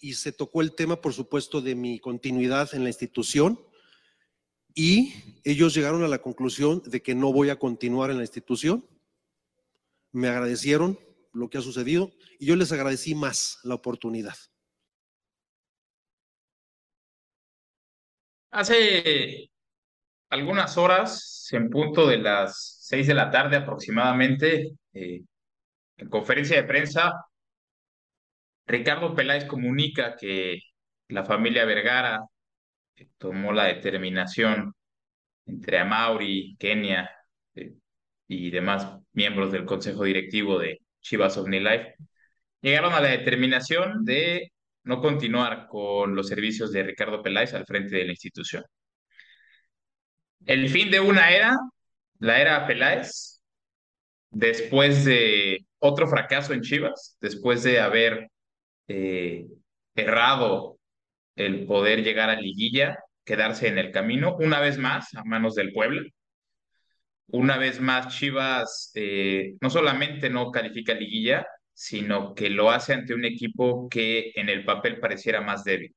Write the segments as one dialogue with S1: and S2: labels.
S1: y se tocó el tema, por supuesto, de mi continuidad en la institución y ellos llegaron a la conclusión de que no voy a continuar en la institución. Me agradecieron lo que ha sucedido y yo les agradecí más la oportunidad.
S2: Hace algunas horas, en punto de las seis de la tarde aproximadamente, eh, en conferencia de prensa, Ricardo Peláez comunica que la familia Vergara tomó la determinación entre Amauri, Kenia eh, y demás miembros del consejo directivo de Chivas OmniLife, llegaron a la determinación de no continuar con los servicios de Ricardo Peláez al frente de la institución. El fin de una era, la era Peláez, después de otro fracaso en Chivas, después de haber eh, errado el poder llegar a liguilla, quedarse en el camino, una vez más a manos del pueblo. Una vez más, Chivas eh, no solamente no califica liguilla, sino que lo hace ante un equipo que en el papel pareciera más débil.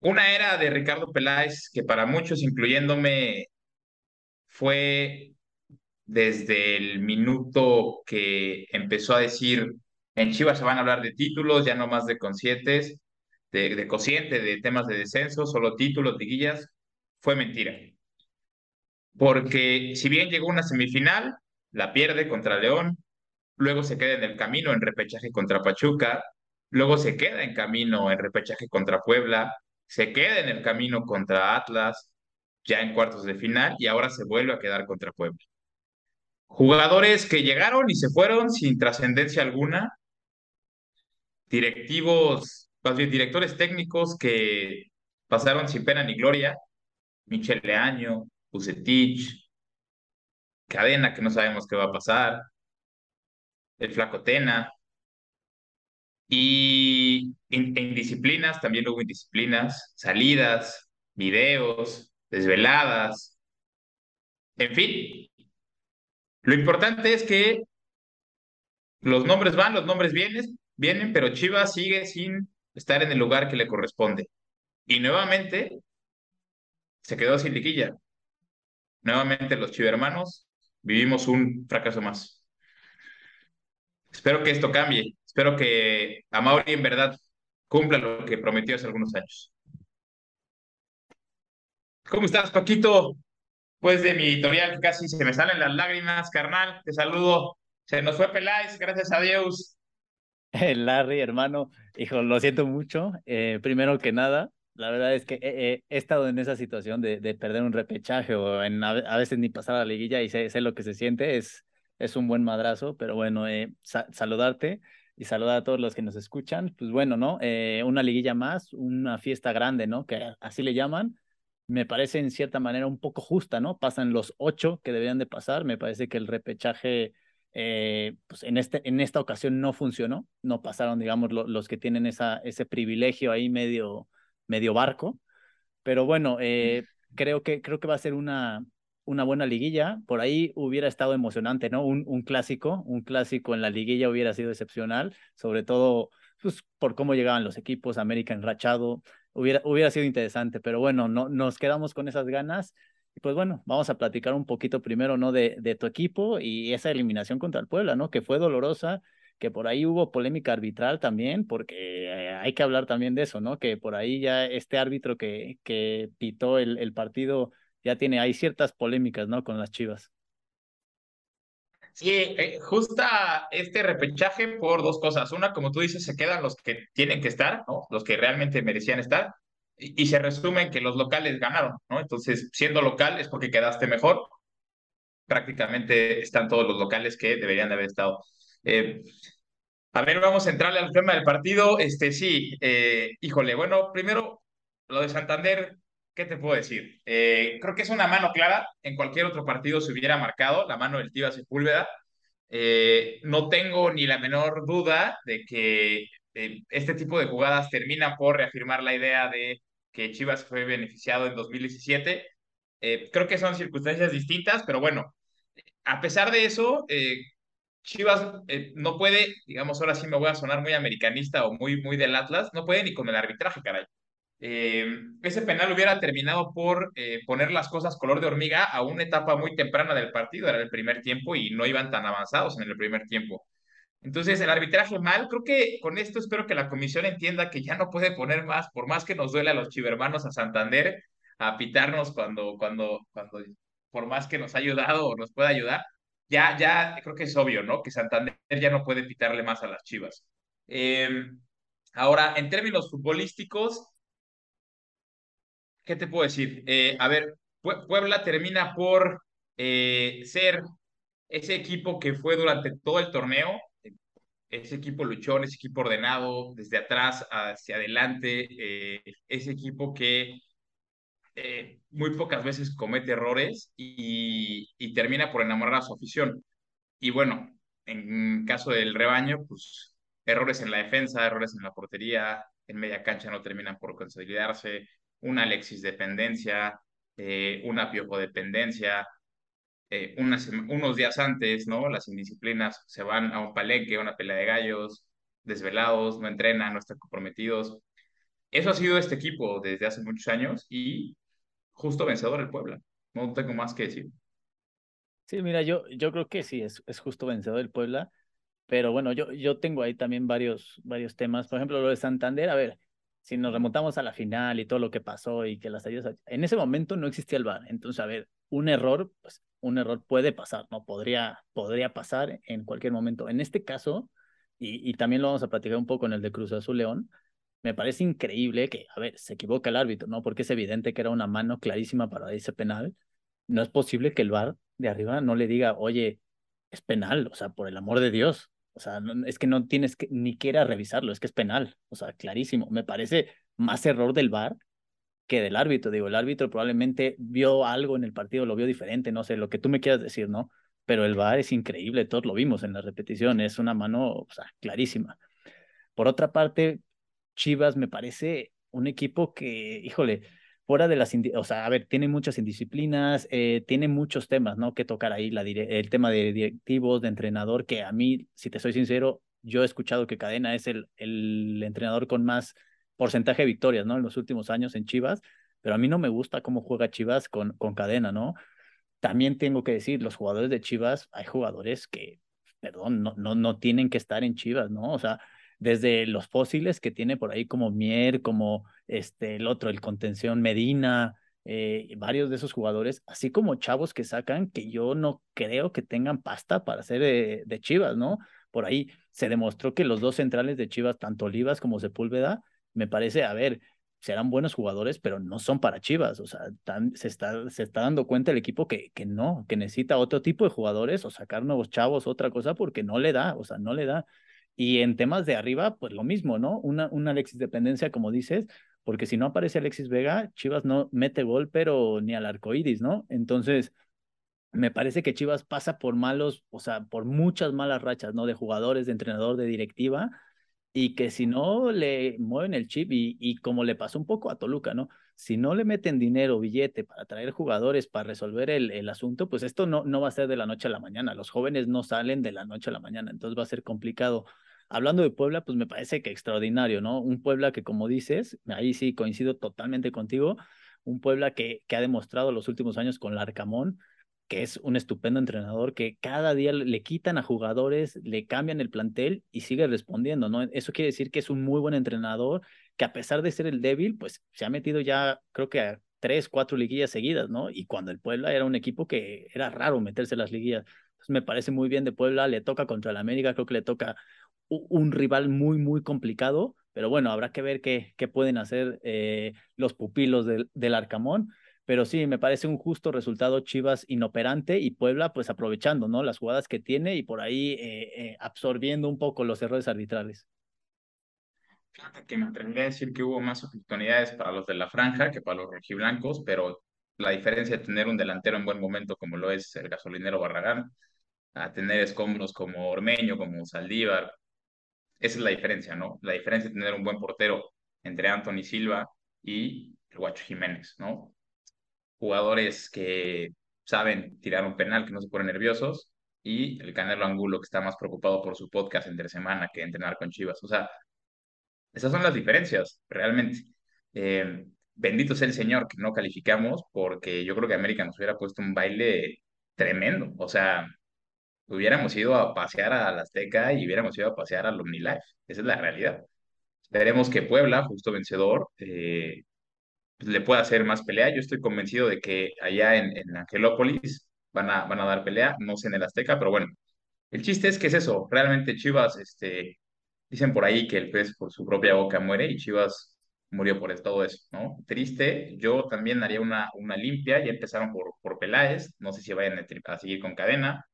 S2: Una era de Ricardo Peláez que para muchos, incluyéndome, fue desde el minuto que empezó a decir en Chivas se van a hablar de títulos, ya no más de conscientes, de, de cociente, de temas de descenso, solo títulos, liguillas, fue mentira. Porque si bien llegó una semifinal, la pierde contra León, luego se queda en el camino en repechaje contra Pachuca, luego se queda en camino en repechaje contra Puebla, se queda en el camino contra Atlas, ya en cuartos de final, y ahora se vuelve a quedar contra Puebla. Jugadores que llegaron y se fueron sin trascendencia alguna, directivos, más bien directores técnicos que pasaron sin pena ni gloria, Michel Leaño, Bucetich, Cadena, que no sabemos qué va a pasar, el Flaco Tena, y en, disciplinas también hubo indisciplinas, salidas, videos, desveladas, en fin. Lo importante es que los nombres van, los nombres vienen, vienen, pero Chivas sigue sin estar en el lugar que le corresponde. Y nuevamente se quedó sin liquilla. Nuevamente los chivermanos vivimos un fracaso más. Espero que esto cambie. Espero que Amauri en verdad cumpla lo que prometió hace algunos años. ¿Cómo estás, Paquito? Pues de mi editorial casi se me salen las lágrimas, carnal. Te saludo. Se nos fue Peláez, gracias a Dios.
S3: Larry, hermano, hijo, lo siento mucho. Eh, primero que nada, la verdad es que he, estado en esa situación de, de, perder un repechaje o en, a, veces ni pasar a la liguilla y sé, lo que se siente. Es, es un buen madrazo, pero bueno, eh, saludarte y saludar a todos los que nos escuchan. Pues bueno, ¿no? Eh, una liguilla más, una fiesta grande, ¿no? Que así le llaman. Me parece en cierta manera un poco justa, ¿no? Pasan los ocho que deberían de pasar. Me parece que el repechaje eh, pues en, este, en esta ocasión no funcionó, no pasaron, digamos, los que tienen esa, ese privilegio ahí medio, medio barco, pero bueno, eh, creo, que, creo que va a ser una, una buena liguilla, por ahí hubiera estado emocionante, ¿no? Un, un clásico, un clásico en la liguilla hubiera sido excepcional, sobre todo pues, por cómo llegaban los equipos, América enrachado, hubiera, hubiera sido interesante, pero bueno, no, nos quedamos con esas ganas pues bueno, vamos a platicar un poquito primero, ¿no? De, de tu equipo y esa eliminación contra el Puebla, ¿no? Que fue dolorosa, que por ahí hubo polémica arbitral también, porque eh, hay que hablar también de eso, ¿no? Que por ahí ya este árbitro que, que pitó el, el partido ya tiene, hay ciertas polémicas, ¿no? Con las Chivas.
S2: Sí, eh, justa este repechaje por dos cosas. Una, como tú dices, se quedan los que tienen que estar, ¿no? Los que realmente merecían estar y, se resume en que los locales ganaron, ¿no? Entonces, siendo local es porque quedaste mejor. Prácticamente están todos los locales que deberían de haber estado. Eh, a ver, vamos a entrarle al tema del partido. Este, sí, eh, híjole, bueno, primero, lo de Santander, ¿qué te puedo decir? Eh, creo que es una mano clara. En cualquier otro partido se hubiera marcado la mano del Tío Sepúlveda. no tengo ni la menor duda de que este tipo de jugadas terminan por reafirmar la idea de que Chivas fue beneficiado en 2017. Eh, creo que son circunstancias distintas, pero bueno, a pesar de eso, eh, Chivas eh, no puede, digamos, ahora sí me voy a sonar muy americanista o muy, muy del Atlas, no puede ni con el arbitraje, caray. Eh, ese penal hubiera terminado por poner las cosas color de hormiga a una etapa muy temprana del partido, era el primer tiempo y no iban tan avanzados en el primer tiempo. Entonces, el arbitraje mal, creo que con esto espero que la comisión entienda que ya no puede poner más, por más que nos duele a los chivermanos a Santander, a pitarnos cuando, cuando, cuando, por más que nos ha ayudado o nos pueda ayudar, ya, ya creo que es obvio, ¿no? Que Santander ya no puede pitarle más a las Chivas. Em, ahora, en términos futbolísticos, ¿qué te puedo decir? Eh, a ver, Puebla termina por eh, ser ese equipo que fue durante todo el torneo, ese equipo luchón, ese equipo ordenado, desde atrás hacia adelante, eh, ese equipo que eh, muy pocas veces comete errores y, termina por enamorar a su afición. Y bueno, en caso del rebaño, pues errores en la defensa, errores en la portería, en media cancha no terminan por consolidarse, una Alexis dependencia, eh, una Piojo dependencia, eh, unos días antes, ¿no? Las indisciplinas se van a un palenque, a una pelea de gallos, desvelados, no entrenan, no están comprometidos. Eso ha sido este equipo desde hace muchos años y justo vencedor el Puebla. No tengo más que decir.
S3: Sí, mira, yo, yo creo que sí, es, es justo vencedor el Puebla, pero bueno, yo, yo tengo ahí también varios, varios temas. Por ejemplo, lo de Santander, a ver, si nos remontamos a la final y todo lo que pasó y que las ayudas, en ese momento no existía el VAR. Entonces, a ver, un error, pues un error puede pasar, ¿no? Podría, podría pasar en cualquier momento. En este caso, y, también lo vamos a platicar un poco en el de Cruz Azul León, me parece increíble que, a ver, se equivoca el árbitro, ¿no? Porque es evidente que era una mano clarísima para ese penal. No es posible que el VAR de arriba no le diga, oye, es penal, o sea, por el amor de Dios. O sea, es que no tienes que ni quiera revisarlo, es que es penal. O sea, clarísimo. Me parece más error del VAR que del árbitro. Digo, el árbitro probablemente vio algo en el partido, lo vio diferente, no sé, lo que tú me quieras decir, ¿no? Pero el VAR es increíble, todos lo vimos en la repetición, es una mano, o sea, clarísima. Por otra parte, Chivas me parece un equipo que, híjole, fuera de las, o sea, a ver, tiene muchas indisciplinas, eh, tiene muchos temas, ¿no? Que tocar ahí, la el tema de directivos, de entrenador, que a mí, si te soy sincero, yo he escuchado que Cadena es el, el entrenador con más porcentaje de victorias, ¿no? En los últimos años en Chivas, pero a mí no me gusta cómo juega Chivas con, con Cadena, ¿no? También tengo que decir, los jugadores de Chivas, hay jugadores que, perdón, no, no, no tienen que estar en Chivas, ¿no? O sea, desde los fósiles que tiene por ahí como Mier, como este, el otro, el contención Medina, eh, varios de esos jugadores, así como chavos que sacan que yo no creo que tengan pasta para ser de, Chivas, ¿no? Por ahí se demostró que los dos centrales de Chivas, tanto Olivas como Sepúlveda, me parece, a ver, serán buenos jugadores, pero no son para Chivas. O sea, se, está, se está dando cuenta el equipo que, que no, que necesita otro tipo de jugadores o sacar nuevos chavos, otra cosa, porque no le da, o sea, no le da. Y en temas de arriba, pues lo mismo, ¿no? Una, una Alexis dependencia, como dices, porque si no aparece Alexis Vega, Chivas no mete gol, pero ni al arco iris, ¿no? Entonces, me parece que Chivas pasa por malos, o sea, por muchas malas rachas, ¿no? De jugadores, de entrenador, de directiva, y que si no le mueven el chip, y, y como le pasó un poco a Toluca, ¿no? Si no le meten dinero, billete para traer jugadores, para resolver el, el asunto, pues esto no, no va a ser de la noche a la mañana. Los jóvenes no salen de la noche a la mañana, entonces va a ser complicado Hablando de Puebla, pues me parece que extraordinario, ¿no? Un Puebla que, como dices, ahí sí coincido totalmente contigo, un Puebla que, que ha demostrado los últimos años con Larcamón, que es un estupendo entrenador, que cada día le quitan a jugadores, le cambian el plantel y sigue respondiendo, ¿no? Eso quiere decir que es un muy buen entrenador, que a pesar de ser el débil, pues se ha metido ya, creo que tres, cuatro liguillas seguidas, ¿no? Y cuando el Puebla era un equipo que era raro meterse en las liguillas. Me parece muy bien de Puebla, le toca contra el América, creo que le toca un rival muy, muy complicado, pero bueno, habrá que ver qué, qué pueden hacer eh, los pupilos del, del, Arcamón. Pero sí, me parece un justo resultado Chivas inoperante y Puebla pues aprovechando, ¿no? Las jugadas que tiene y por ahí eh, eh, absorbiendo un poco los errores arbitrales.
S2: Fíjate que me atrevería a decir que hubo más oportunidades para los de la franja que para los rojiblancos, pero la diferencia de tener un delantero en buen momento como lo es el gasolinero Barragán, a tener escombros como Ormeño, como Saldívar, esa es la diferencia, ¿no? La diferencia de tener un buen portero entre Anthony Silva y el Guacho Jiménez, ¿no? Jugadores que saben tirar un penal, que no se ponen nerviosos, y el Canelo Angulo que está más preocupado por su podcast entre semana que entrenar con Chivas. O sea, esas son las diferencias, realmente. Eh, bendito sea el Señor que no calificamos porque yo creo que América nos hubiera puesto un baile tremendo. O sea, hubiéramos ido a pasear a la Azteca y hubiéramos ido a pasear al OmniLife. Esa es la realidad. Esperemos que Puebla, justo vencedor, eh, pues, le pueda hacer más pelea. Yo estoy convencido de que allá en, en Angelópolis van a, van a dar pelea, no sé en el Azteca, pero bueno, el chiste es que es eso, realmente Chivas, este, dicen por ahí que el pez por su propia boca muere y Chivas murió por todo eso, ¿no? Triste, yo también haría una, una limpia, ya empezaron por, por Peláez, no sé si vayan a, a seguir con cadena,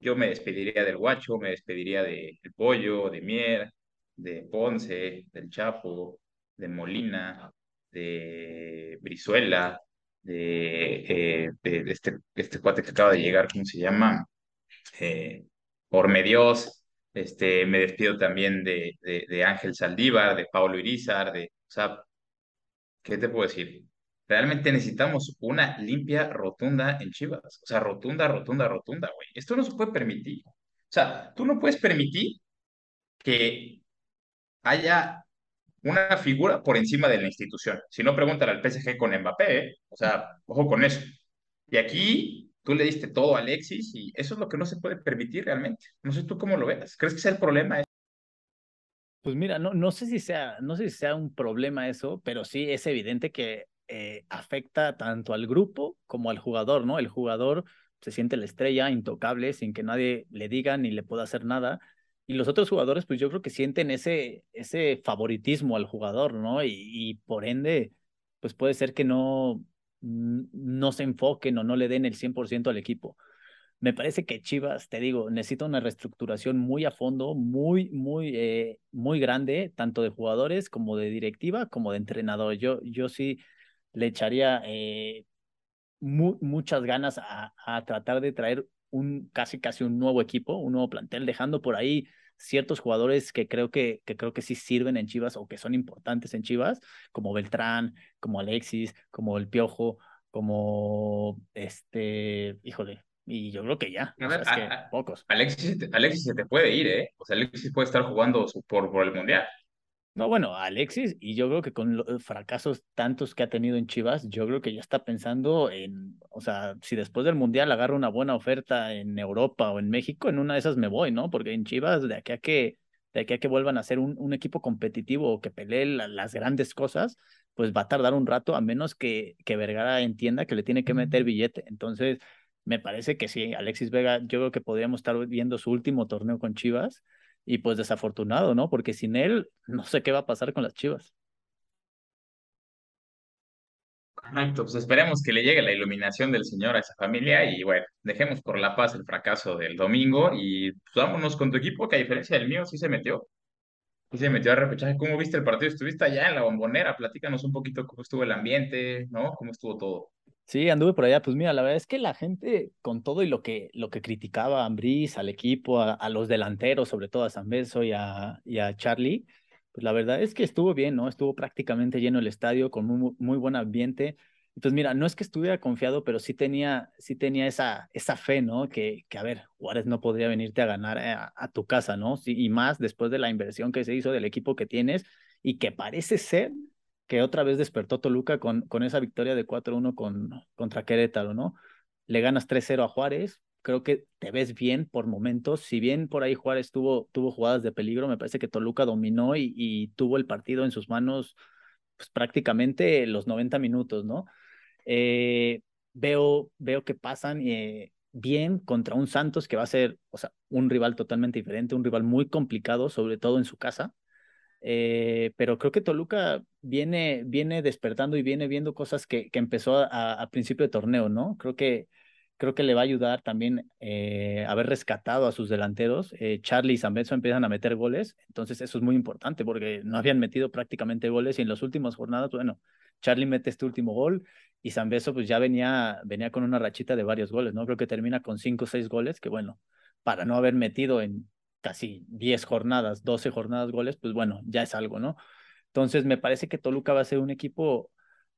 S2: yo me despediría del Guacho, me despediría del Pollo, de Mier, de Ponce, del Chapo, de Molina, de Brizuela, de, eh, de, este, este cuate que acaba de llegar, ¿cómo se llama? Eh, Ormedios, este, me despido también de, de, Ángel Saldívar, de Pablo Irizar, de, o sea, ¿qué te puedo decir? Realmente necesitamos una limpia rotunda en Chivas. O sea, rotunda, rotunda, rotunda, güey. Esto no se puede permitir. O sea, tú no puedes permitir que haya una figura por encima de la institución. Si no, pregúntale al PSG con Mbappé, ¿eh? O sea, ojo con eso. Y aquí tú le diste todo a Alexis y eso es lo que no se puede permitir realmente. No sé tú cómo lo ves. ¿Crees que sea el problema?
S3: Pues mira, no, no sé si sea, no sé si sea un problema eso, pero sí es evidente que eh, afecta tanto al grupo como al jugador, ¿no? El jugador se siente la estrella, intocable, sin que nadie le diga ni le pueda hacer nada. Y los otros jugadores, pues yo creo que sienten ese, ese favoritismo al jugador, ¿no? Y, por ende, pues puede ser que no, no se enfoquen o no le den el 100% al equipo. Me parece que Chivas, te digo, necesita una reestructuración muy a fondo, muy, muy, eh, muy grande, tanto de jugadores como de directiva, como de entrenador. Yo, yo sí le echaría eh, muchas ganas a, a, tratar de traer un casi casi un nuevo equipo, un nuevo plantel, dejando por ahí ciertos jugadores que creo que, que creo que sí sirven en Chivas o que son importantes en Chivas, como Beltrán, como Alexis, como el Piojo, como este, híjole, y yo creo que ya, o sea, es que
S2: a,
S3: pocos.
S2: Alexis, Alexis se te puede ir, ¿eh? O sea, Alexis puede estar jugando por, por el Mundial.
S3: No, bueno, Alexis, y yo creo que con los fracasos tantos que ha tenido en Chivas, yo creo que ya está pensando en, o sea, si después del Mundial agarro una buena oferta en Europa o en México, en una de esas me voy, ¿no? Porque en Chivas, de aquí a que, de aquí a que vuelvan a ser un, un equipo competitivo o que pelee la, las grandes cosas, pues va a tardar un rato, a menos que, que Vergara entienda que le tiene que meter billete. Entonces, me parece que sí, Alexis Vega, yo creo que podríamos estar viendo su último torneo con Chivas y pues desafortunado, ¿no? Porque sin él no sé qué va a pasar con las Chivas.
S2: Correcto, pues esperemos que le llegue la iluminación del Señor a esa familia y bueno, dejemos por la paz el fracaso del domingo y pues, vámonos con tu equipo que a diferencia del mío sí se metió. Sí se metió a repechaje. ¿Cómo viste el partido? ¿Estuviste allá en la bombonera? Platícanos un poquito cómo estuvo el ambiente, ¿no? ¿Cómo estuvo todo?
S3: Sí, anduve por allá. Pues mira, la verdad es que la gente, con todo y lo que, lo que criticaba a Ambris, al equipo, a, a, los delanteros, sobre todo a San Benzo y a, y a Charlie, pues la verdad es que estuvo bien, ¿no? Estuvo prácticamente lleno el estadio con muy, muy buen ambiente. Entonces, mira, no es que estuviera confiado, pero sí tenía, sí tenía esa, esa fe, ¿no? Que, que, a ver, Juárez no podría venirte a ganar a, a tu casa, ¿no? Sí, y más después de la inversión que se hizo del equipo que tienes y que parece ser que otra vez despertó Toluca con, con esa victoria de 4-1 con, contra Querétaro, ¿no? Le ganas 3-0 a Juárez, creo que te ves bien por momentos, si bien por ahí Juárez tuvo, tuvo jugadas de peligro, me parece que Toluca dominó y, tuvo el partido en sus manos pues, prácticamente los 90 minutos, ¿no? Eh, veo, veo que pasan eh, bien contra un Santos que va a ser, o sea, un rival totalmente diferente, un rival muy complicado, sobre todo en su casa. Eh, pero creo que Toluca viene, viene despertando y viene viendo cosas que, que empezó a, principio de torneo, ¿no? Creo que, creo que le va a ayudar también eh, haber rescatado a sus delanteros. Eh, Charlie y Zambeso empiezan a meter goles, entonces eso es muy importante porque no habían metido prácticamente goles y en las últimas jornadas, bueno, Charlie mete este último gol y Zambeso pues ya venía, venía con una rachita de varios goles, ¿no? Creo que termina con cinco o seis goles, que bueno, para no haber metido en casi 10 jornadas, 12 jornadas goles, pues bueno, ya es algo, ¿no? Entonces me parece que Toluca va a ser un equipo,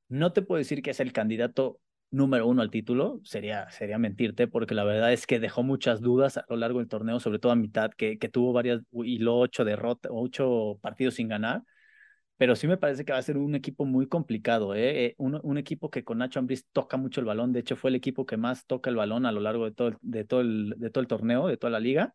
S3: no te puedo decir que es el candidato número uno al título, sería, sería mentirte, porque la verdad es que dejó muchas dudas a lo largo del torneo, sobre todo a mitad, que, que tuvo varias, y lo ocho derrotas, ocho partidos sin ganar, pero sí me parece que va a ser un equipo muy complicado, ¿eh? eh un, un, equipo que con Nacho Ambriz toca mucho el balón, de hecho fue el equipo que más toca el balón a lo largo de todo, de todo, el, de todo el torneo, de toda la liga,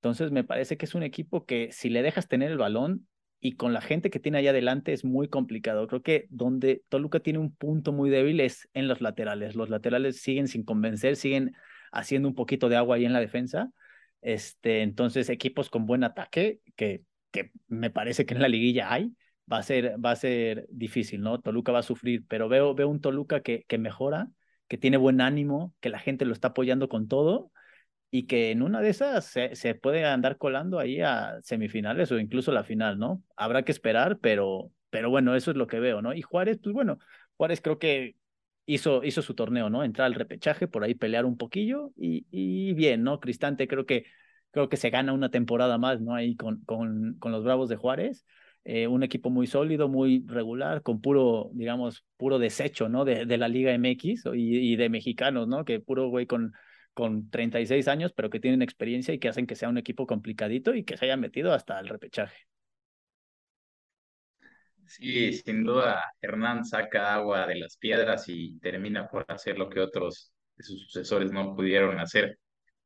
S3: entonces me parece que es un equipo que si le dejas tener el balón, y con la gente que tiene allá adelante es muy complicado. Creo que donde Toluca tiene un punto muy débil es en los laterales. Los laterales siguen sin convencer, siguen haciendo un poquito de agua ahí en la defensa. Este, entonces, equipos con buen ataque, que, que me parece que en la liguilla hay, va a ser, va a ser difícil, ¿no? Toluca va a sufrir, pero veo, veo un Toluca que, que mejora, que tiene buen ánimo, que la gente lo está apoyando con todo y que en una de esas se, se, puede andar colando ahí a semifinales o incluso la final, ¿no? Habrá que esperar, pero, pero bueno, eso es lo que veo, ¿no? Y Juárez, pues bueno, Juárez creo que hizo, hizo su torneo, ¿no? Entrar al repechaje, por ahí pelear un poquillo y, y bien, ¿no? Cristante creo que, creo que se gana una temporada más, ¿no? Ahí con, con, con los Bravos de Juárez. Eh, un equipo muy sólido, muy regular, con puro, digamos, puro desecho, ¿no? De, de la Liga MX y, y de mexicanos, ¿no? Que puro güey con, con 36 años, pero que tienen experiencia y que hacen que sea un equipo complicadito y que se haya metido hasta el repechaje.
S2: Sí, sin duda, Hernán saca agua de las piedras y termina por hacer lo que otros de sus sucesores no pudieron hacer.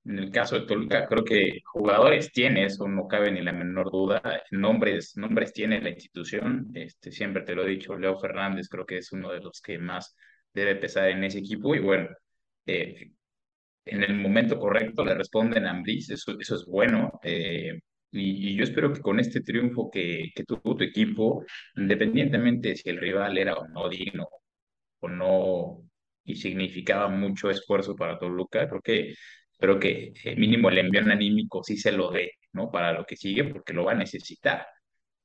S2: En el caso de Toluca, creo que jugadores tiene, eso no cabe ni la menor duda. Nombres, nombres tiene la institución. Este, siempre te lo he dicho, Leo Fernández creo que es uno de los que más debe pesar en ese equipo. Y bueno, eh, en el momento correcto le responden a Ambris, eso, eso es bueno. Eh, y, yo espero que con este triunfo que, que tuvo tu equipo, independientemente si el rival era o no digno o no, y significaba mucho esfuerzo para Toluca, creo que, creo que eh, mínimo el envío anímico sí se lo dé, ¿no? Para lo que sigue, porque lo va a necesitar,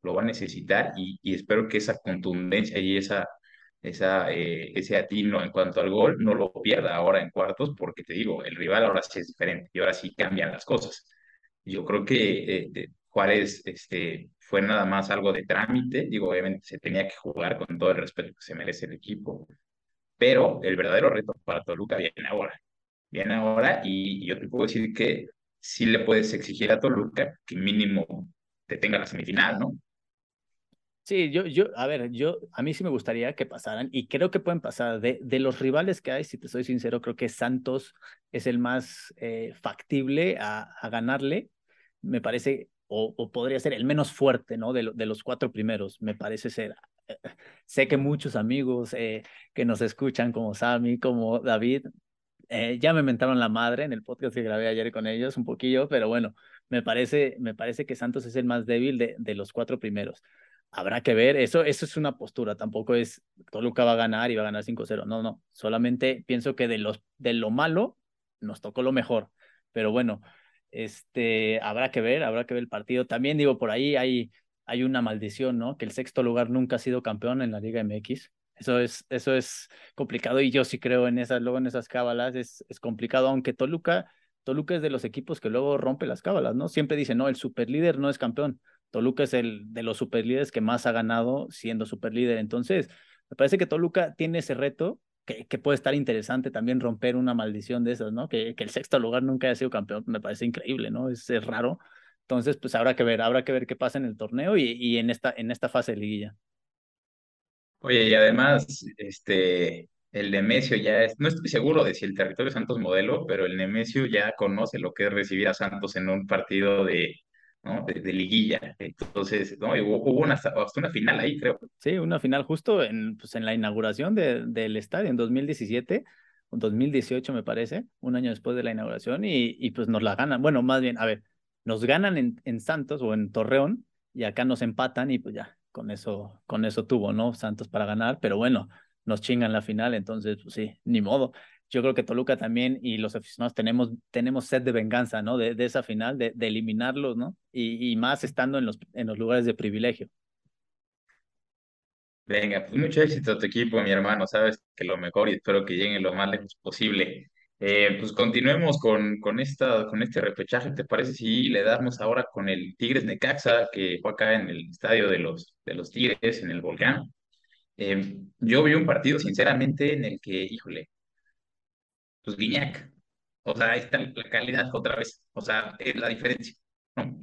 S2: lo va a necesitar y espero que esa contundencia y esa esa, eh, ese atino en cuanto al gol, no lo pierda ahora en cuartos, porque te digo, el rival ahora sí es diferente y ahora sí cambian las cosas. Yo creo que eh, Juárez este, fue nada más algo de trámite, digo, obviamente se tenía que jugar con todo el respeto que se merece el equipo, pero el verdadero reto para Toluca viene ahora, viene ahora y yo te puedo decir que sí le puedes exigir a Toluca que mínimo te tenga la semifinal, ¿no?
S3: Sí, yo, yo, a ver, yo, a mí sí me gustaría que pasaran y creo que pueden pasar. De, de los rivales que hay, si te soy sincero, creo que Santos es el más eh, factible a, a, ganarle. Me parece, o, o, podría ser el menos fuerte, ¿no? De, de los cuatro primeros, me parece ser. Eh, sé que muchos amigos eh, que nos escuchan, como Sammy, como David, eh, ya me mentaron la madre en el podcast que grabé ayer con ellos un poquillo, pero bueno, me parece, me parece que Santos es el más débil de, de los cuatro primeros habrá que ver, eso, eso es una postura, tampoco es Toluca va a ganar y va a ganar 5-0, no, no, solamente pienso que de, los, de lo malo nos tocó lo mejor, pero bueno, este, habrá que ver, habrá que ver el partido. También digo, por ahí hay, hay una maldición, ¿no? Que el sexto lugar nunca ha sido campeón en la Liga MX. Eso es, eso es complicado y yo sí creo en esas, luego en esas cábalas es, es complicado, aunque Toluca, Toluca es de los equipos que luego rompe las cábalas, ¿no? Siempre dice, no, el superlíder no es campeón. Toluca es el de los superlíderes que más ha ganado siendo superlíder. Entonces, me parece que Toluca tiene ese reto que, puede estar interesante también romper una maldición de esas, ¿no? Que, el sexto lugar nunca haya sido campeón, me parece increíble, ¿no? Es, raro. Entonces, pues habrá que ver, habrá que ver qué pasa en el torneo y, y en, esta, en esta fase de liguilla.
S2: Oye, y además, este, el Nemesio ya es, no estoy seguro de si el territorio Santos modelo, pero el Nemesio ya conoce lo que es recibir a Santos en un partido de, ¿no? De, de, liguilla. Entonces, ¿no? hubo, una, hasta una final ahí, creo.
S3: Sí, una final justo en, pues, en la inauguración de, del estadio en 2017, o 2018 me parece, un año después de la inauguración, y, y pues nos la ganan. Bueno, más bien, a ver, nos ganan en, en Santos o en Torreón, y acá nos empatan, y pues ya, con eso, con eso tuvo, ¿no? Santos para ganar, pero bueno, nos chingan la final, entonces, pues sí, ni modo yo creo que Toluca también y los aficionados tenemos, tenemos sed de venganza, ¿no? De, de esa final, de, de, eliminarlos, ¿no? Y, y, más estando en los, en los lugares de privilegio.
S2: Venga, pues mucho éxito a tu equipo, mi hermano. Sabes que lo mejor y espero que lleguen lo más lejos posible. Eh, pues continuemos con, con, esta, con este repechaje. ¿Te parece si le damos ahora con el Tigres Necaxa, que fue acá en el estadio de los, de los Tigres, en el Volcán? Eh, yo vi un partido, sinceramente, en el que, híjole, pues Guiñac. O sea, ahí está la calidad otra vez. O sea, es la diferencia.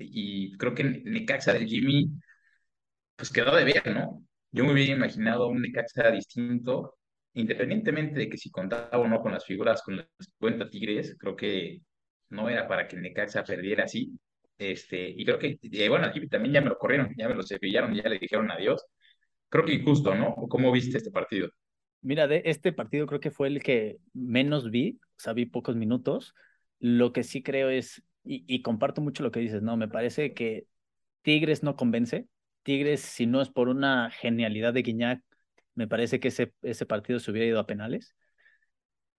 S2: Y creo que Necaxa de Jimmy, pues quedó de ver, ¿no? Yo me hubiera imaginado un Necaxa distinto, independientemente de que si contaba o no con las figuras, con las cuentas Tigres, creo que no era para que Necaxa perdiera así. Este, y creo que, eh, bueno, aquí también ya me lo corrieron, ya me lo cepillaron, ya le dijeron adiós. Creo que injusto, ¿no? ¿Cómo viste este partido?
S3: Mira, de este partido creo que fue el que menos vi, o sea, vi pocos minutos. Lo que sí creo es, y, y comparto mucho lo que dices, ¿no? Me parece que Tigres no convence. Tigres, si no es por una genialidad de Guiñac, me parece que ese, ese partido se hubiera ido a penales.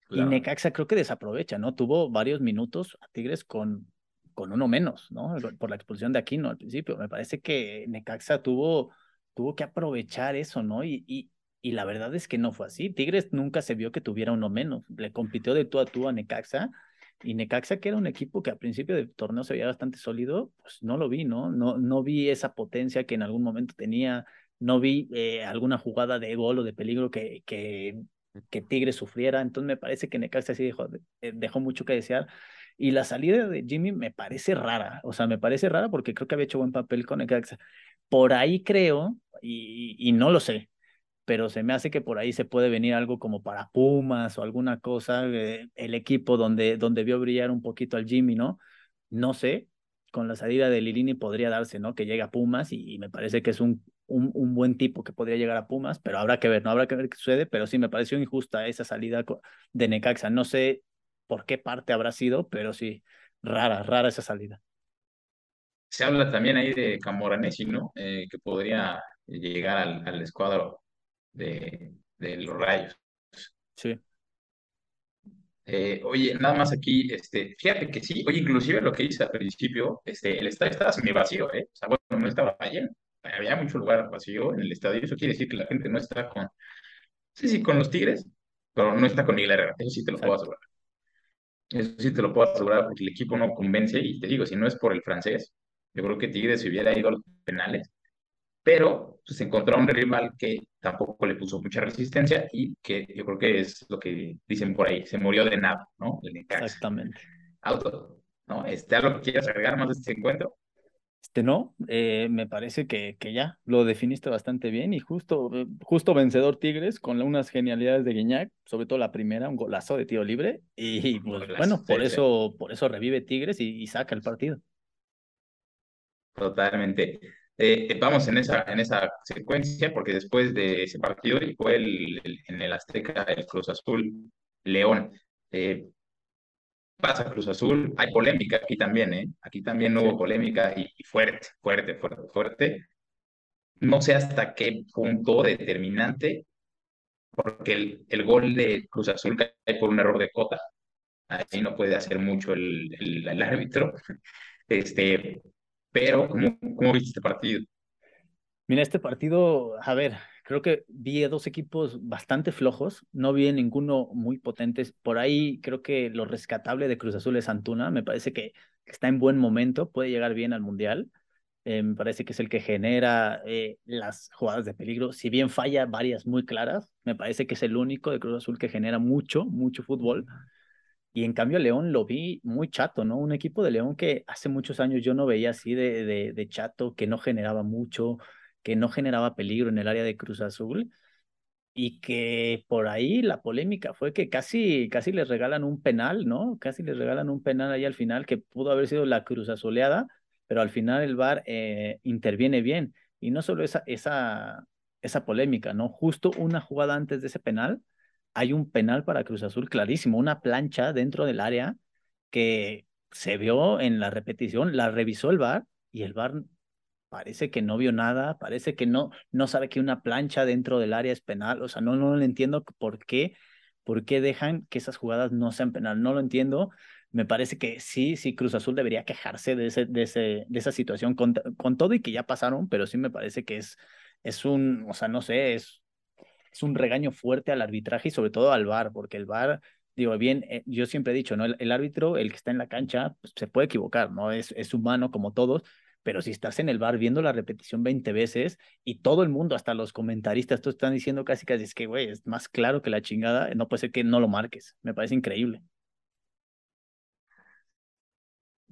S3: Y Necaxa creo que desaprovecha, ¿no? Tuvo varios minutos a Tigres con, con uno menos, ¿no? Por la expulsión de Aquino al principio. Me parece que Necaxa tuvo, tuvo que aprovechar eso, ¿no? Y, y, y la verdad es que no fue así. Tigres nunca se vio que tuviera uno menos. Le compitió de tú a tú a Necaxa. Y Necaxa, que era un equipo que al principio del torneo se veía bastante sólido, pues no lo vi, ¿no? No, no vi esa potencia que en algún momento tenía. No vi eh, alguna jugada de gol o de peligro que, que que Tigres sufriera. Entonces me parece que Necaxa sí dejó, eh, dejó mucho que desear. Y la salida de Jimmy me parece rara, o sea, me parece rara porque creo que había hecho buen papel con Necaxa. Por ahí creo, y, y no lo sé, pero se me hace que por ahí se puede venir algo como para Pumas o alguna cosa, eh, el equipo donde, donde vio brillar un poquito al Jimmy, ¿no? No sé, con la salida de Lilini podría darse, ¿no? Que llega a Pumas y, me parece que es un, un, un, buen tipo que podría llegar a Pumas, pero habrá que ver, no habrá que ver qué sucede, pero sí me pareció injusta esa salida de Necaxa. No sé por qué parte habrá sido, pero sí, rara, rara esa salida.
S2: Se habla también ahí de Camoranesi, ¿no? Eh, que podría llegar al, al escuadro de, de los rayos.
S3: Sí.
S2: Eh, oye, nada más aquí, este, fíjate que sí, oye, inclusive lo que hice al principio, este, el estadio estaba semi vacío, ¿eh? O sea, bueno, no estaba lleno, había mucho lugar vacío en el estadio, eso quiere decir que la gente no está con, sí, sí, con los Tigres, pero no está con Miguel Herrera, eso sí te lo puedo asegurar. Eso sí te lo puedo asegurar porque el equipo no convence y te digo, si no es por el francés, yo creo que Tigres se hubiera ido a los penales, pero pues encontró un rival que tampoco le puso mucha resistencia y que yo creo que es lo que dicen por ahí, se murió de nada, ¿no?
S3: Exactamente.
S2: Auto, ¿no? Este, ¿Algo que quieras agregar más de este encuentro?
S3: Este no, eh, me parece que, que ya lo definiste bastante bien y justo, justo vencedor Tigres con unas genialidades de Guiñac, sobre todo la primera, un golazo de tiro libre y pues, bueno, por eso, por eso revive Tigres y, y saca el partido.
S2: Totalmente. Eh, vamos en esa, en esa secuencia, porque después de ese partido y fue el, en el Azteca el Cruz Azul León. Eh, pasa Cruz Azul, hay polémica aquí también, ¿eh? Aquí también hubo polémica y, fuerte, fuerte, fuerte, fuerte. No sé hasta qué punto determinante, porque el, el gol de Cruz Azul cae por un error de cota. Ahí no puede hacer mucho el, el, el árbitro. Este, pero, ¿cómo, viste este partido?
S3: Mira, este partido, a ver, creo que vi a dos equipos bastante flojos, no vi ninguno muy potentes. Por ahí creo que lo rescatable de Cruz Azul es Antuna, me parece que está en buen momento, puede llegar bien al Mundial. Eh, me parece que es el que genera eh, las jugadas de peligro. Si bien falla varias muy claras, me parece que es el único de Cruz Azul que genera mucho, mucho fútbol. Y en cambio León lo vi muy chato, ¿no? Un equipo de León que hace muchos años yo no veía así de, de, de chato, que no generaba mucho, que no generaba peligro en el área de Cruz Azul y que por ahí la polémica fue que casi, casi les regalan un penal, ¿no? Casi les regalan un penal ahí al final que pudo haber sido la Cruz Azuleada, pero al final el VAR eh, interviene bien. Y no solo esa, esa, esa polémica, ¿no? Justo una jugada antes de ese penal, hay un penal para Cruz Azul clarísimo, una plancha dentro del área que se vio en la repetición, la revisó el VAR y el VAR parece que no vio nada, parece que no, no sabe que una plancha dentro del área es penal, o sea, no, no lo entiendo por qué, por qué dejan que esas jugadas no sean penal, no lo entiendo. Me parece que sí, sí, Cruz Azul debería quejarse de, ese, de, ese, de esa situación con, con todo y que ya pasaron, pero sí me parece que es, es un, o sea, no sé, es es un regaño fuerte al arbitraje y sobre todo al VAR, porque el VAR, digo, bien, eh, yo siempre he dicho, ¿no? El, árbitro, el que está en la cancha, pues, se puede equivocar, ¿no? Es, es humano como todos, pero si estás en el bar viendo la repetición 20 veces y todo el mundo, hasta los comentaristas, todos están diciendo casi casi es que, güey, es más claro que la chingada, no puede ser que no lo marques. Me parece increíble.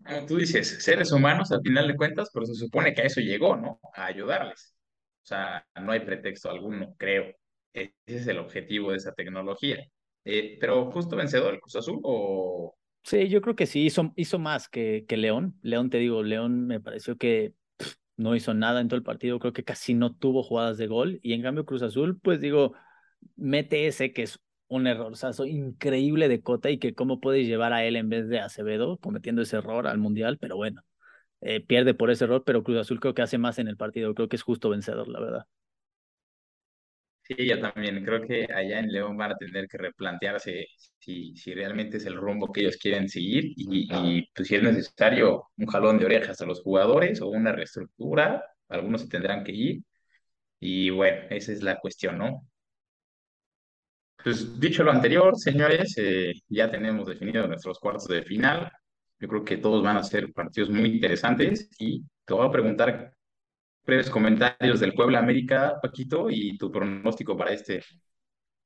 S2: como tú dices, seres humanos al final de cuentas, pero se supone que a eso llegó, ¿no? A ayudarles. O sea, no hay pretexto alguno, creo. Ese es el objetivo de esa tecnología. Eh, pero justo vencedor el Cruz Azul o...
S3: Sí, yo creo que sí, hizo, hizo más que, que León. León, te digo, León me pareció que no hizo nada en todo el partido, creo que casi no tuvo jugadas de gol. Y en cambio Cruz Azul, pues digo, mete ese que es un errorzazo increíble de Cota y que cómo puedes llevar a él en vez de Acevedo cometiendo ese error al Mundial, pero bueno, eh, pierde por ese error, pero Cruz Azul creo que hace más en el partido, creo que es justo vencedor, la verdad.
S2: Sí, yo también creo que allá en León van a tener que replantearse si, si realmente es el rumbo que ellos quieren seguir y, y pues, si es necesario un jalón de orejas a los jugadores o una reestructura, algunos se tendrán que ir y bueno, esa es la cuestión, ¿no? Pues dicho lo anterior, señores, eh, ya tenemos definido nuestros cuartos de final. Yo creo que todos van a ser partidos muy interesantes y te voy a preguntar breves comentarios del Puebla América, Paquito, y tu pronóstico para este,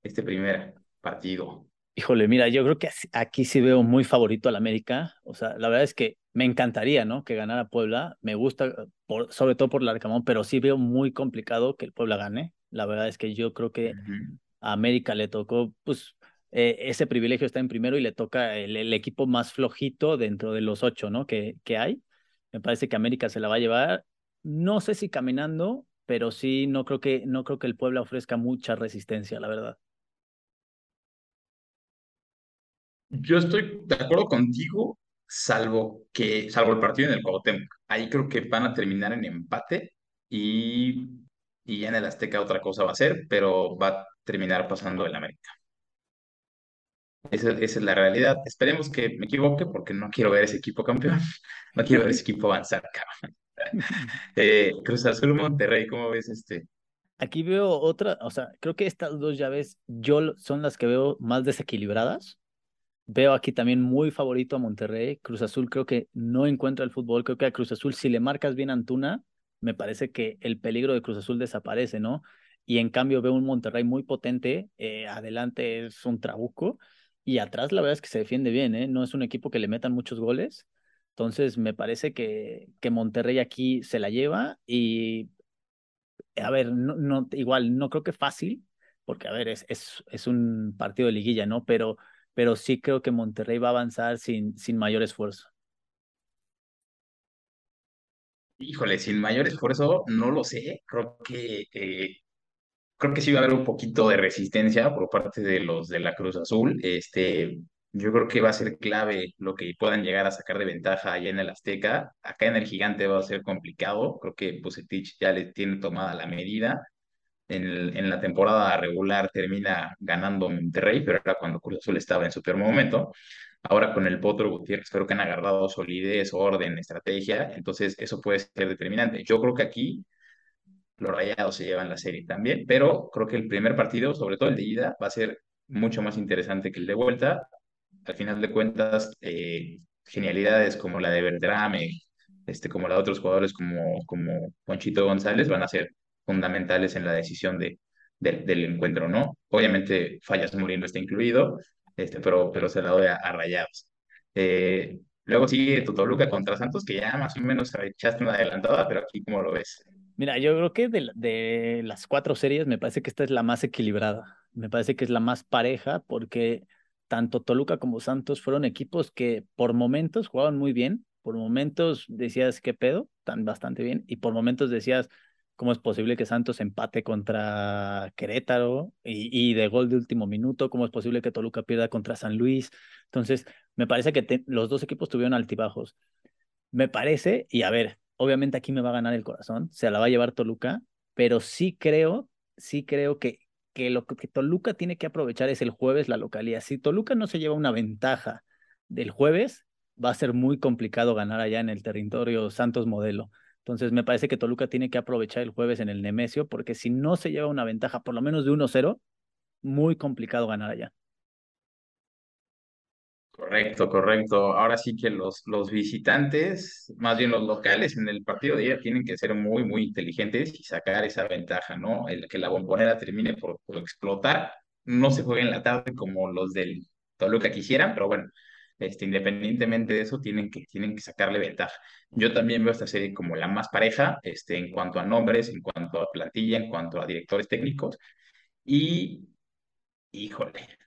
S2: este primer partido.
S3: Híjole, mira, yo creo que aquí sí veo muy favorito al América. O sea, la verdad es que me encantaría, ¿no? Que ganara Puebla. Me gusta, por, sobre todo por el Arcamón, pero sí veo muy complicado que el Puebla gane. La verdad es que yo creo que a América le tocó, pues, eh, ese privilegio está en primero y le toca el, equipo más flojito dentro de los ocho, ¿no? Que, que hay. Me parece que América se la va a llevar. No sé si caminando, pero sí no creo que, no creo que el Puebla ofrezca mucha resistencia, la verdad.
S2: Yo estoy de acuerdo contigo, salvo que, salvo el partido en el Cuauhtémoc. Ahí creo que van a terminar en empate y, y en el Azteca otra cosa va a ser, pero va a terminar pasando el América. Esa, es la realidad. Esperemos que me equivoque porque no quiero ver ese equipo campeón. No quiero ver ese equipo avanzar, cabrón. Eh, Cruz Azul Monterrey, ¿cómo ves este?
S3: Aquí veo otra, o sea, creo que estas dos llaves yo son las que veo más desequilibradas. Veo aquí también muy favorito a Monterrey. Cruz Azul creo que no encuentra el fútbol. Creo que a Cruz Azul, si le marcas bien a Antuna, me parece que el peligro de Cruz Azul desaparece, ¿no? Y en cambio veo un Monterrey muy potente. Eh, adelante es un trabuco. Y atrás la verdad es que se defiende bien, ¿eh? No es un equipo que le metan muchos goles. Entonces me parece que, Monterrey aquí se la lleva y, a ver, no, no, igual no creo que fácil, porque a ver, es, es, es un partido de liguilla, ¿no? Pero, pero sí creo que Monterrey va a avanzar sin, sin mayor esfuerzo.
S2: Híjole, sin mayor esfuerzo, no lo sé. Creo que eh, creo que sí va a haber un poquito de resistencia por parte de los de la Cruz Azul. Este, yo creo que va a ser clave lo que puedan llegar a sacar de ventaja allá en el Azteca. Acá en el Gigante va a ser complicado. Creo que Bucetich ya le tiene tomada la medida. En, en la temporada regular termina ganando Monterrey, pero era cuando Cruz Azul estaba en su peor momento. Ahora con el Potro Gutiérrez creo que han agarrado solidez, orden, estrategia. Entonces eso puede ser determinante. Yo creo que aquí los Rayados se llevan la serie también, pero creo que el primer partido, sobre todo el de ida, va a ser mucho más interesante que el de vuelta. Al final de cuentas, eh, genialidades como la de Bertrame, este, como la de otros jugadores como, como Ponchito González van a ser fundamentales en la decisión de, del encuentro, ¿no? Obviamente Fallas Muriendo está incluido, este, pero, pero se la doy a, Rayados. Eh, luego sigue Totoluca contra Santos, que ya más o menos echaste una adelantada, pero aquí, ¿cómo lo ves?
S3: Mira, yo creo que de, de, las cuatro series me parece que esta es la más equilibrada. Me parece que es la más pareja porque tanto Toluca como Santos fueron equipos que por momentos jugaban muy bien, por momentos decías qué pedo, están bastante bien, y por momentos decías cómo es posible que Santos empate contra Querétaro y, y de gol de último minuto, cómo es posible que Toluca pierda contra San Luis. Entonces, me parece que los dos equipos tuvieron altibajos. Me parece, y a ver, obviamente aquí me va a ganar el corazón, se la va a llevar Toluca, pero sí creo, sí creo que, que lo que Toluca tiene que aprovechar es el jueves la localidad. Si Toluca no se lleva una ventaja del jueves, va a ser muy complicado ganar allá en el territorio Santos Modelo. Entonces me parece que Toluca tiene que aprovechar el jueves en el Nemesio, porque si no se lleva una ventaja por lo menos de 1-0, muy complicado ganar allá.
S2: Correcto, correcto. Ahora sí que los, los visitantes, más bien los locales en el partido de día tienen que ser muy, muy inteligentes y sacar esa ventaja, ¿no? El que la bombonera termine por, explotar. No se juegue en la tarde como los del Toluca quisieran, pero bueno, este, independientemente de eso, tienen que, tienen que sacarle ventaja. Yo también veo esta serie como la más pareja este, en cuanto a nombres, en cuanto a plantilla, en cuanto a directores técnicos. Y, híjole,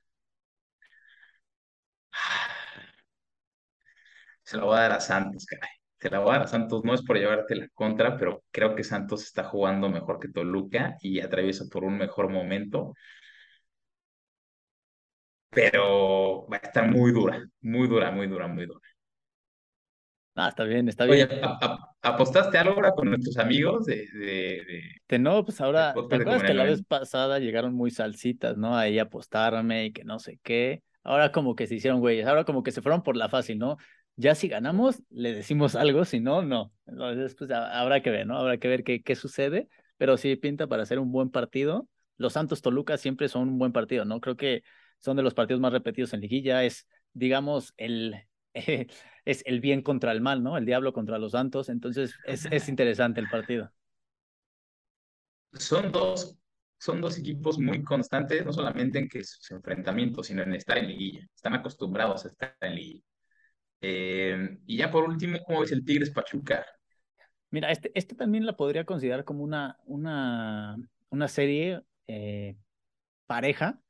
S2: se la voy a dar a Santos, caray. Se la voy a dar a Santos, no es por llevarte la contra, pero creo que Santos está jugando mejor que Toluca y atraviesa por un mejor momento pero va a estar muy dura, muy dura, muy dura, muy dura.
S3: Ah, está bien, está bien.
S2: Oye, ¿apostaste algo ahora con nuestros amigos de... de,
S3: de no, pues ahora, ¿te acuerdas que la vez pasada llegaron muy salsitas, ¿no? Ahí a apostarme y que no sé qué. Ahora como que se hicieron güeyes, ahora como que se fueron por la fácil, ¿no? Ya si ganamos, le decimos algo, si no, no. Entonces, pues habrá que ver, ¿no? Habrá que ver qué, qué sucede, pero sí pinta para hacer un buen partido. Los Santos Toluca siempre son un buen partido, ¿no? Creo que son de los partidos más repetidos en liguilla, es, digamos, el, es el bien contra el mal, ¿no? El diablo contra los santos, entonces es, es interesante el partido.
S2: Son dos, son dos equipos muy constantes, no solamente en que sus enfrentamientos, sino en estar en liguilla. Están acostumbrados a estar en liguilla. Eh, y ya por último, ¿cómo ves el Tigres Pachuca?
S3: Mira, este, este también la podría considerar como una, una, una serie eh, pareja,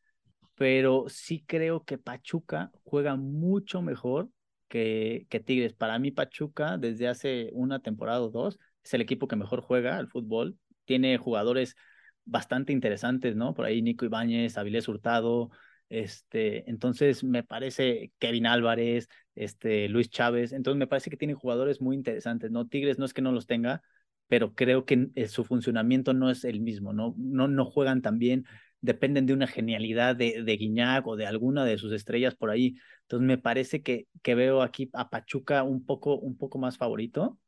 S3: pero sí creo que Pachuca juega mucho mejor que, que Tigres. Para mí, Pachuca, desde hace una temporada o dos, es el equipo que mejor juega al fútbol. Tiene jugadores bastante interesantes, ¿no? Por ahí Nico Ibáñez, Avilés Hurtado, este, entonces me parece Kevin Álvarez, este, Luis Chávez, entonces me parece que tiene jugadores muy interesantes, ¿no? Tigres no es que no los tenga, pero creo que eh, su funcionamiento no es el mismo, ¿no? No, no juegan tan bien dependen de una genialidad de, de Guiñac o de alguna de sus estrellas por ahí. Entonces me parece que, que veo aquí a Pachuca un poco, un poco más favorito.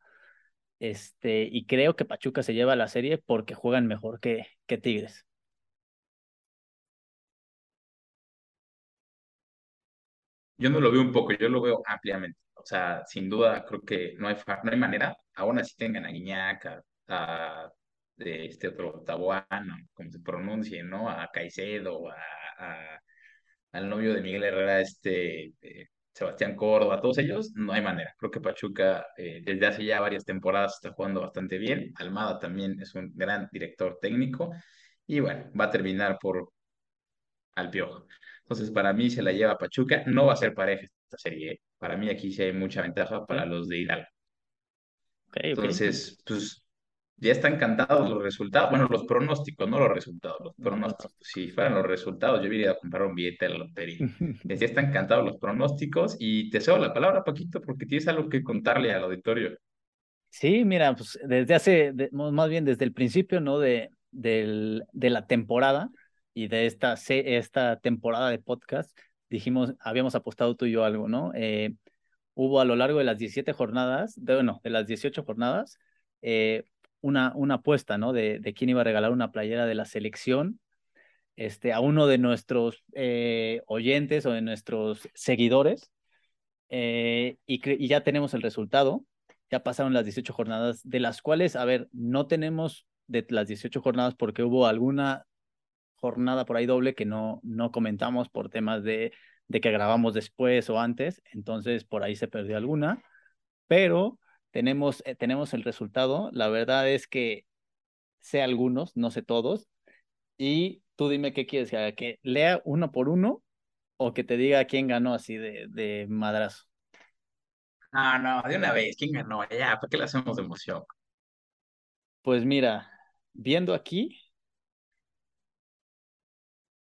S3: Este, y creo que Pachuca se lleva la serie porque juegan mejor que, que Tigres.
S2: Yo no lo veo un poco, yo lo veo ampliamente. O sea, sin duda creo que no hay, no hay manera, aún así tengan a Guiñac, a de este otro Taboano, como se pronuncie, ¿no? A Caicedo, a, al novio de Miguel Herrera, este eh, Sebastián Córdoba, todos ellos, no hay manera. Creo que Pachuca eh, desde hace ya varias temporadas está jugando bastante bien. Almada también es un gran director técnico y bueno, va a terminar por al piojo. Entonces, para mí se la lleva Pachuca. No va a ser pareja esta serie. ¿eh? Para mí aquí sí hay mucha ventaja para los de Hidalgo. Entonces, pues ya están cantados los resultados, bueno, los pronósticos, no los resultados, los pronósticos. Si fueran los resultados, yo iría a comprar un billete de la lotería. ya están cantados los pronósticos y te cedo la palabra, Paquito, porque tienes algo que contarle al auditorio.
S3: Sí, mira, pues desde hace, más bien desde el principio, ¿no? De, de la temporada y de esta, esta temporada de podcast, dijimos, habíamos apostado tú y yo algo, ¿no? Eh, hubo a lo largo de las 17 jornadas, de, bueno, de las 18 jornadas, eh, una, una apuesta, ¿no? De, quién iba a regalar una playera de la selección este, a uno de nuestros eh, oyentes o de nuestros seguidores. Y, y, ya tenemos el resultado. Ya pasaron las 18 jornadas, de las cuales, a ver, no tenemos de las 18 jornadas porque hubo alguna jornada por ahí doble que no, no comentamos por temas de, de que grabamos después o antes. Entonces, por ahí se perdió alguna. Pero tenemos, eh, tenemos el resultado. La verdad es que sé algunos, no sé todos. Y tú dime qué quieres, que lea uno por uno o que te diga quién ganó así de, de madrazo.
S2: No, no, de una vez, ¿quién ganó? Ya, ¿para qué le hacemos de emoción?
S3: Pues mira, viendo aquí,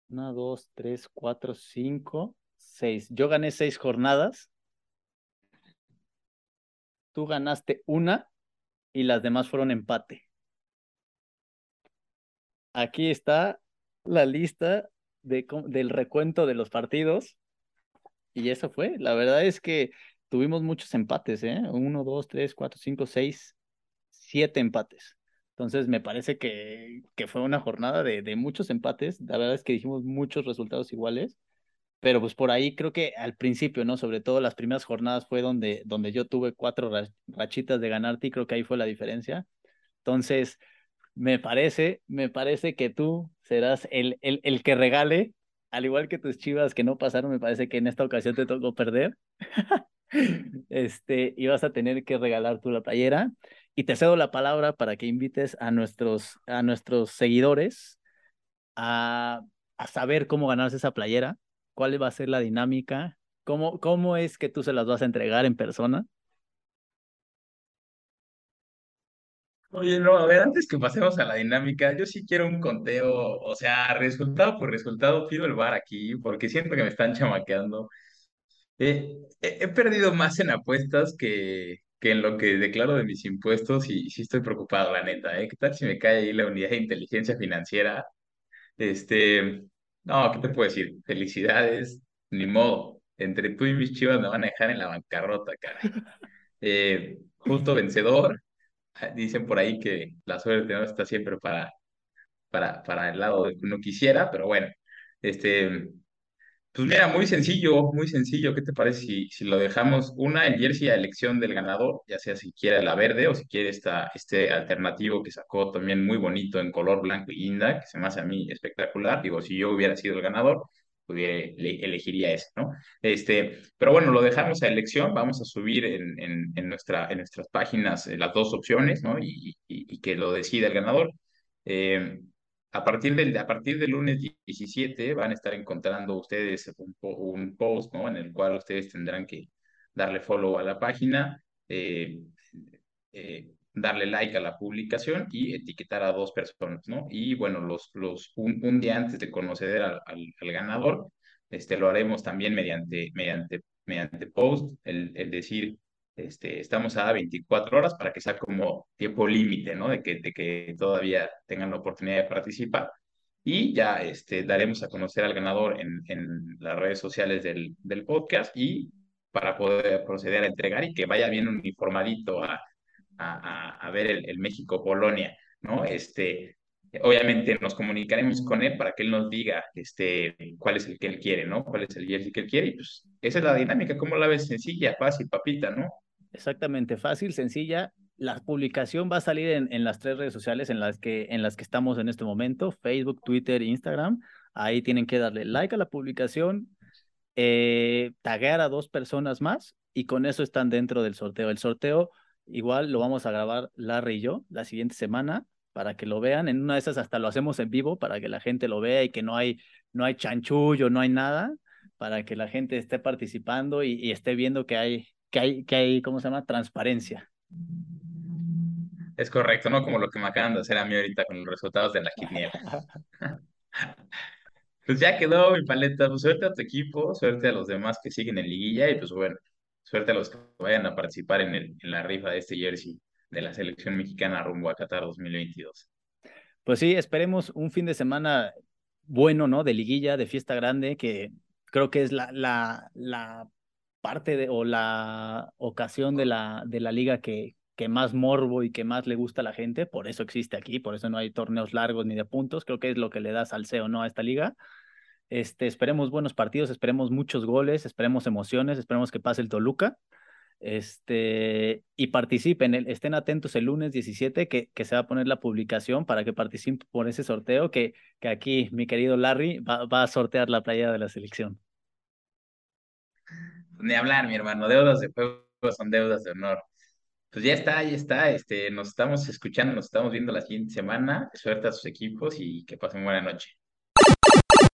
S3: una, dos, tres, cuatro, cinco, seis. Yo gané seis jornadas tú ganaste una y las demás fueron empate. Aquí está la lista de, del recuento de los partidos. Y eso fue. La verdad es que tuvimos muchos empates, ¿eh? Uno, dos, tres, cuatro, cinco, seis, siete empates. Entonces me parece que, que fue una jornada de, de muchos empates. La verdad es que dijimos muchos resultados iguales pero pues por ahí creo que al principio, ¿no? Sobre todo las primeras jornadas fue donde, donde yo tuve cuatro rachitas de ganarte y creo que ahí fue la diferencia. Entonces, me parece, me parece que tú serás el, el, el que regale al igual que tus chivas que no pasaron, me parece que en esta ocasión te tocó perder. este, y vas a tener que regalar tú la playera. Y te cedo la palabra para que invites a nuestros, a nuestros seguidores a, a saber cómo ganarse esa playera, cuál va a ser la dinámica, cómo, cómo es que tú se las vas a entregar en persona.
S2: Oye, no, a ver, antes que pasemos a la dinámica, yo sí quiero un conteo, o sea, resultado por resultado, pido el bar aquí, porque siento que me están chamaqueando. Eh, he, he perdido más en apuestas que, que en lo que declaro de mis impuestos y sí estoy preocupado, la neta, ¿eh? ¿Qué tal si me cae ahí la unidad de inteligencia financiera? Este, no, ¿qué te puedo decir? Felicidades, ni modo. Entre tú y mis chivas me van a dejar en la bancarrota, cara. Eh, justo vencedor. Dicen por ahí que la suerte no está siempre para, para, para el lado de que uno quisiera, pero bueno, este, pues mira, muy sencillo, muy sencillo. ¿Qué te parece si, si lo dejamos? Una, el jersey a elección del ganador, ya sea si quiere la verde o si quiere esta, este alternativo que sacó también muy bonito en color blanco y guinda, que se me hace a mí espectacular. Digo, si yo hubiera sido el ganador, pudiera, elegiría ese, ¿no? Este, pero bueno, lo dejamos a elección. Vamos a subir en, en, en en nuestras páginas eh, las dos opciones, ¿no? Y que lo decida el ganador. Eh, a partir del, a partir del lunes 17 van a estar encontrando ustedes un, un post, ¿no? En el cual ustedes tendrán que darle follow a la página, eh, eh, darle like a la publicación y etiquetar a dos personas, ¿no? Y bueno, los, los, un, día antes de conocer al, al, al, ganador, este, lo haremos también mediante, mediante, mediante post, el, el decir, este, estamos a 24 horas para que sea como tiempo límite, ¿no? De que, de que todavía tengan la oportunidad de participar. Y ya este, daremos a conocer al ganador en, en las redes sociales del, del podcast y para poder proceder a entregar y que vaya bien uniformadito a, a, a ver el, el México-Polonia, ¿no? Este, obviamente nos comunicaremos con él para que él nos diga este, cuál es el que él quiere, ¿no? Cuál es el jersey que él quiere. Y pues esa es la dinámica, ¿cómo la ves? Sencilla, fácil, papita, ¿no?
S3: Exactamente, fácil, sencilla. La publicación va a salir en, las tres redes sociales en las, que, en las que estamos en este momento, Facebook, Twitter, Instagram. Ahí tienen que darle like a la publicación, eh, taguear a dos personas más y con eso están dentro del sorteo. El sorteo igual lo vamos a grabar Larry y yo la siguiente semana para que lo vean. En una de esas hasta lo hacemos en vivo para que la gente lo vea y que no hay, no hay chanchullo, no hay nada, para que la gente esté participando y esté viendo que hay, que hay, que hay, ¿cómo se llama? Transparencia.
S2: Es correcto, ¿no? Como lo que me acaban de hacer a mí ahorita con los resultados de la quiniela. pues ya quedó mi paleta. Pues suerte a tu equipo, suerte a los demás que siguen en liguilla y pues bueno, suerte a los que vayan a participar en, el, en la rifa de este jersey de la selección mexicana rumbo a Qatar 2022.
S3: Pues sí, esperemos un fin de semana bueno, ¿no? De liguilla, de fiesta grande, que creo que es la, la, la parte de, o la ocasión de la, de la liga que, que más morbo y que más le gusta a la gente, por eso existe aquí, por eso no hay torneos largos ni de puntos, creo que es lo que le da salseo ¿no? a esta liga. Este, esperemos buenos partidos, esperemos muchos goles, esperemos emociones, esperemos que pase el Toluca. Este, y participen, estén atentos el lunes 17 que, que se va a poner la publicación para que participen por ese sorteo que, que aquí mi querido Larry va, va a sortear la playa de la selección.
S2: Ni hablar, mi hermano, deudas de juego son deudas de honor. Pues ya está, ya está, este, nos estamos escuchando, nos estamos viendo la siguiente semana, suerte a sus equipos y que pasen buena noche.